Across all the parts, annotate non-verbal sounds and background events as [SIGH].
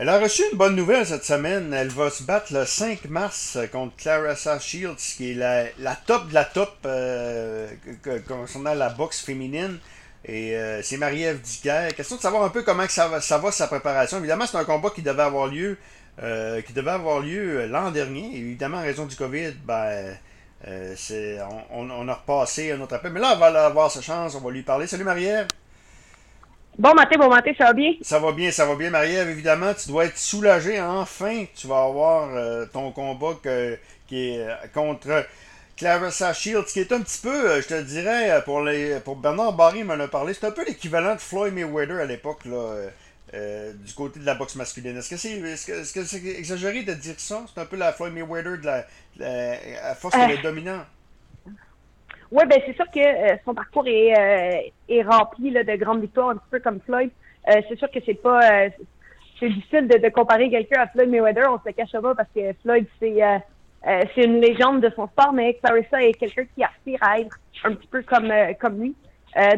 Elle a reçu une bonne nouvelle cette semaine. Elle va se battre le 5 mars contre Clarissa Shields, qui est la, top de la top euh, concernant la boxe féminine. Et euh, c'est Marie-Ève Dicker. Question de savoir un peu comment ça va, ça va sa préparation. Évidemment, c'est un combat qui devait avoir lieu euh, qui devait avoir lieu l'an dernier. Évidemment, en raison du COVID, ben, c'est, on, on, a repassé un autre appel. Mais là, elle va avoir sa chance. On va lui parler. Salut Marie-Ève. Bon matin, bon matin, ça va bien? Ça va bien, ça va bien, Marie-Ève. Évidemment, tu dois être soulagé. Enfin, tu vas avoir euh, ton combat qui est euh, contre Clarissa Shields, qui est un petit peu, euh, je te dirais, pour, les, pour Bernard Barry m'en a parlé, c'est un peu l'équivalent de Floyd Mayweather à l'époque, là, du côté de la boxe masculine. Est-ce que c'est est -ce c'est exagéré de dire ça? C'est un peu la Floyd Mayweather de la, à force qu'elle est dominante. Oui, ben c'est sûr que euh, son parcours est, euh, est rempli là, de grandes victoires, un petit peu comme Floyd. Euh, c'est sûr que c'est pas c'est difficile de, de comparer quelqu'un à Floyd Mayweather, on se le cache pas parce que Floyd c'est c'est une légende de son sport, mais Clarissa est quelqu'un qui aspire à être un petit peu comme comme lui.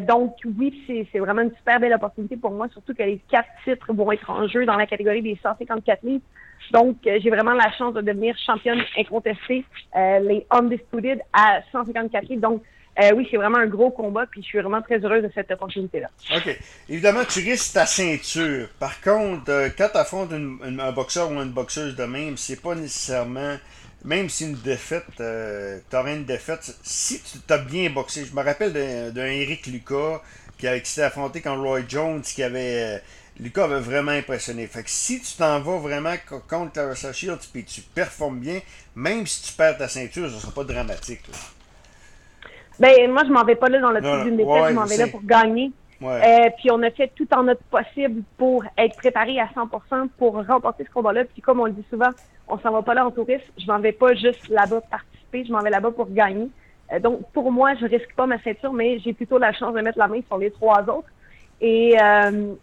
donc oui, c'est vraiment une super belle opportunité pour moi, surtout que les quatre titres vont être en jeu dans la catégorie des 154 livres. Donc, j'ai vraiment la chance de devenir championne incontestée, euh, les Undisputed à 154 livres. Donc, euh, oui, c'est vraiment un gros combat, puis je suis vraiment très heureuse de cette opportunité-là. OK. Évidemment, tu risques ta ceinture. Par contre, euh, quand tu affrontes un boxeur ou une boxeuse de même, c'est pas nécessairement. Même si une défaite, euh, tu aurais une défaite, si tu t'as bien boxé. Je me rappelle d'un Eric Lucas qui, qui s'était affronté contre Roy Jones, qui avait Lucas avait vraiment impressionné. Fait que si tu t'en vas vraiment contre Clarissa Shields et tu performes bien, même si tu perds ta ceinture, ce ne sera pas dramatique. Ben, moi, je m'en vais pas là dans le truc d'une défaite, je m'en vais là pour gagner. Euh, puis on a fait tout en notre possible pour être préparé à 100% pour remporter ce combat-là. Puis comme on le dit souvent, on s'en va pas là en touriste. Je m'en vais pas juste là-bas participer, je m'en vais là-bas pour gagner. Euh, donc pour moi, je risque pas ma ceinture, mais j'ai plutôt la chance de mettre la main sur les trois autres. Et euh,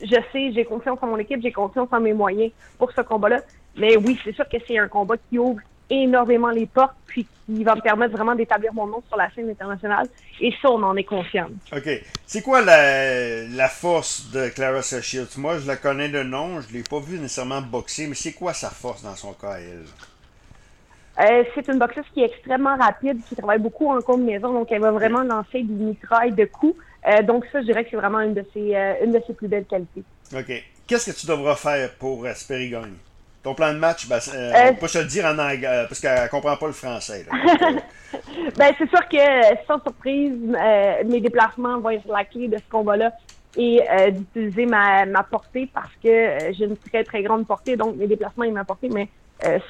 je sais, j'ai confiance en mon équipe, j'ai confiance en mes moyens pour ce combat-là. Mais oui, c'est sûr que c'est un combat qui ouvre énormément les portes, puis qui va me permettre vraiment d'établir mon nom sur la scène internationale. Et ça, on en est confiant. OK. C'est quoi la, la, force de Clara Shields? Moi, je la connais de nom, je ne l'ai pas vu nécessairement boxer, mais c'est quoi sa force dans son cas, elle? Euh, c'est une boxeuse qui est extrêmement rapide, qui travaille beaucoup en combinaison, donc elle va vraiment lancer des mitrailles de coups. Euh, donc ça, je dirais que c'est vraiment une de ses, euh, une de ses plus belles qualités. OK. Qu'est-ce que tu devras faire pour espérer gagner? Ton plan de match, ben, euh, on peut se le dire en anglais, parce qu'elle ne comprend pas le français. [LAUGHS] ben, c'est sûr que, sans surprise, mes déplacements vont être la clé de ce combat-là et d'utiliser ma, ma portée parce que j'ai une très, très grande portée, donc mes déplacements et ma portée, mais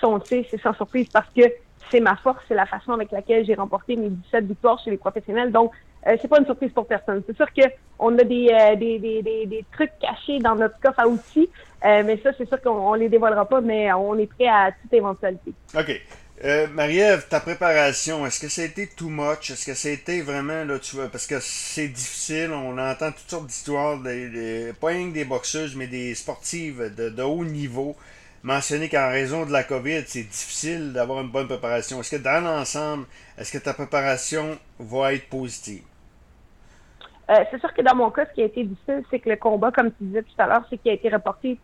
sont, c'est sans surprise parce que c'est ma force, c'est la façon avec laquelle j'ai remporté mes 17 victoires chez les professionnels. Donc, euh, c'est pas une surprise pour personne. C'est sûr qu'on a des, euh, des, des, des, trucs cachés dans notre coffre à outils, euh, mais ça, c'est sûr qu'on les dévoilera pas, mais on est prêt à toute éventualité. OK. Euh, Marie-Ève, ta préparation, est-ce que ça a été too much? Est-ce que ça a été vraiment, là, tu vois, parce que c'est difficile, on entend toutes sortes d'histoires, pas rien que des boxeuses, mais des sportives de, de haut niveau mentionner qu'en raison de la COVID, c'est difficile d'avoir une bonne préparation. Est-ce que dans l'ensemble, est-ce que ta préparation va être positive? Euh, c'est sûr que dans mon cas, ce qui a été difficile, c'est que le combat, comme tu disais tout à l'heure, c'est qu'il a été reporté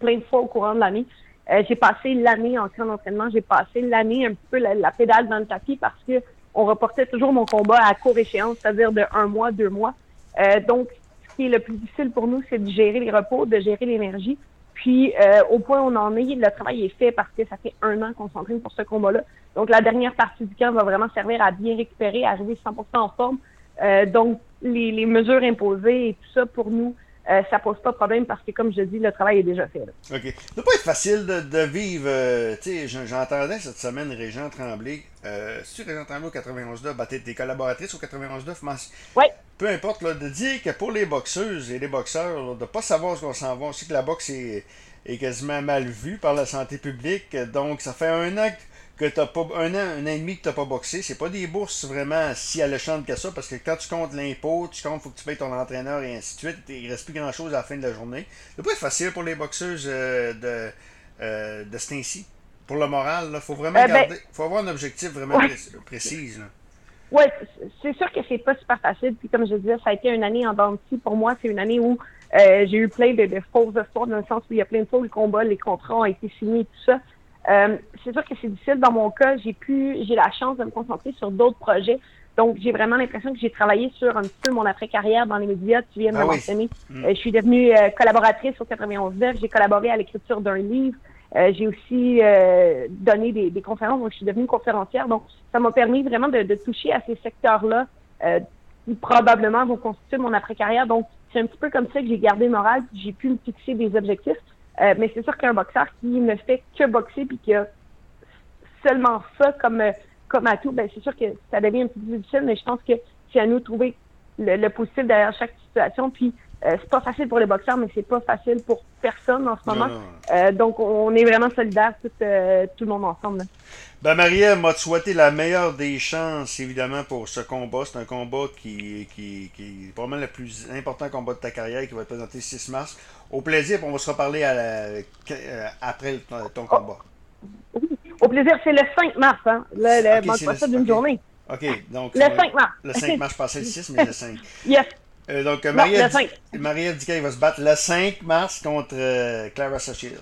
plein de fois au courant de l'année. Euh, j'ai passé l'année en camp d'entraînement, j'ai passé l'année un petit peu la, pédale dans le tapis parce que on reportait toujours mon combat à court échéance, c'est-à-dire de un mois, deux mois. Euh, donc, ce qui est le plus difficile pour nous, c'est de gérer les repos, de gérer l'énergie. Puis, au point où on en est, le travail est fait parce que ça fait un an qu'on s'entraîne pour ce combat-là. Donc, la dernière partie du camp va vraiment servir à bien récupérer, à arriver 100% en forme. Euh, donc, les, les, mesures imposées et tout ça, pour nous, euh, ça pose pas de problème parce que, comme je dis, le travail est déjà fait. Là. OK. Ça doit pas être facile de, de vivre. Euh, tu sais, j'entendais cette semaine Régent Tremblay. Euh, tu Régent Tremblay au 91.9, bah, tes collaboratrices au 91.9. Oui. Peu importe, là, de dire que pour les boxeuses et les boxeurs, de pas savoir ce qu'on s'en va. On sait que la boxe est, est quasiment mal vue par la santé publique. Donc, ça fait un an que t'as pas un an, un an et demi que tu n'as pas boxé, c'est pas des bourses vraiment si alléchantes que ça, parce que quand tu comptes l'impôt, tu comptes, faut que tu payes ton entraîneur et ainsi de suite, il reste plus grand chose à la fin de la journée. C'est pas facile pour les boxeuses euh, de, euh, de ce temps-ci. Pour le moral, il faut vraiment euh, ben, garder, faut avoir un objectif vraiment précis. Oui, c'est sûr que c'est pas super facile. Puis comme je disais, ça a été une année en dents pour moi. C'est une année où Euh, j'ai eu plein de, de fausses histoires dans le sens où il y a plein de fois où le combat, les contrats ont été signés, tout ça. Euh, c'est sûr que c'est difficile. Dans mon cas, j'ai pu, j'ai la chance de me concentrer sur d'autres projets. Donc, j'ai vraiment l'impression que j'ai travaillé sur un petit peu mon après-carrière dans les médias. Tu viens de Ah me oui. mentionner. Mm. Euh, je suis devenue euh, collaboratrice au 91.9. J'ai collaboré à l'écriture d'un livre. Euh, j'ai aussi euh, donné des, des conférences. Donc, je suis devenue conférencière. Donc, ça m'a permis vraiment de, de toucher à ces secteurs-là euh, qui probablement vont constituer mon après-carrière. Donc, c'est un petit peu comme ça que j'ai gardé le moral. J'ai pu me fixer des objectifs. Euh, mais c'est sûr qu'un boxeur qui ne fait que boxer puis qui a seulement ça comme euh, comme atout, ben c'est sûr que ça devient un petit peu difficile, mais je pense que c'est à nous de trouver le, le positif derrière chaque situation. Puis euh, c'est pas facile pour les boxeurs, mais c'est pas facile pour personne en ce moment. Euh, donc on est vraiment solidaires tout, euh, tout le monde ensemble. là. Ben, Marie-Ève m'a souhaité la meilleure des chances, évidemment, pour ce combat. C'est un combat qui, qui, qui est probablement le plus important combat de ta carrière qui va être présenté le 6 mars. Au plaisir, on va se reparler à la- euh, après ton, ton combat. Au plaisir, c'est le 5 mars, hein. Le, le, manque pas ça d'une journée. OK, donc. Le ça va- 5 mars. Le 5 mars, je pensais le 6, mais le 5. [LAUGHS] Yes. Euh, donc, euh, Non, Marie-Ève le 5. dit- Marie-Ève dit qu'elle va se battre le 5 mars contre euh, Clara Shields.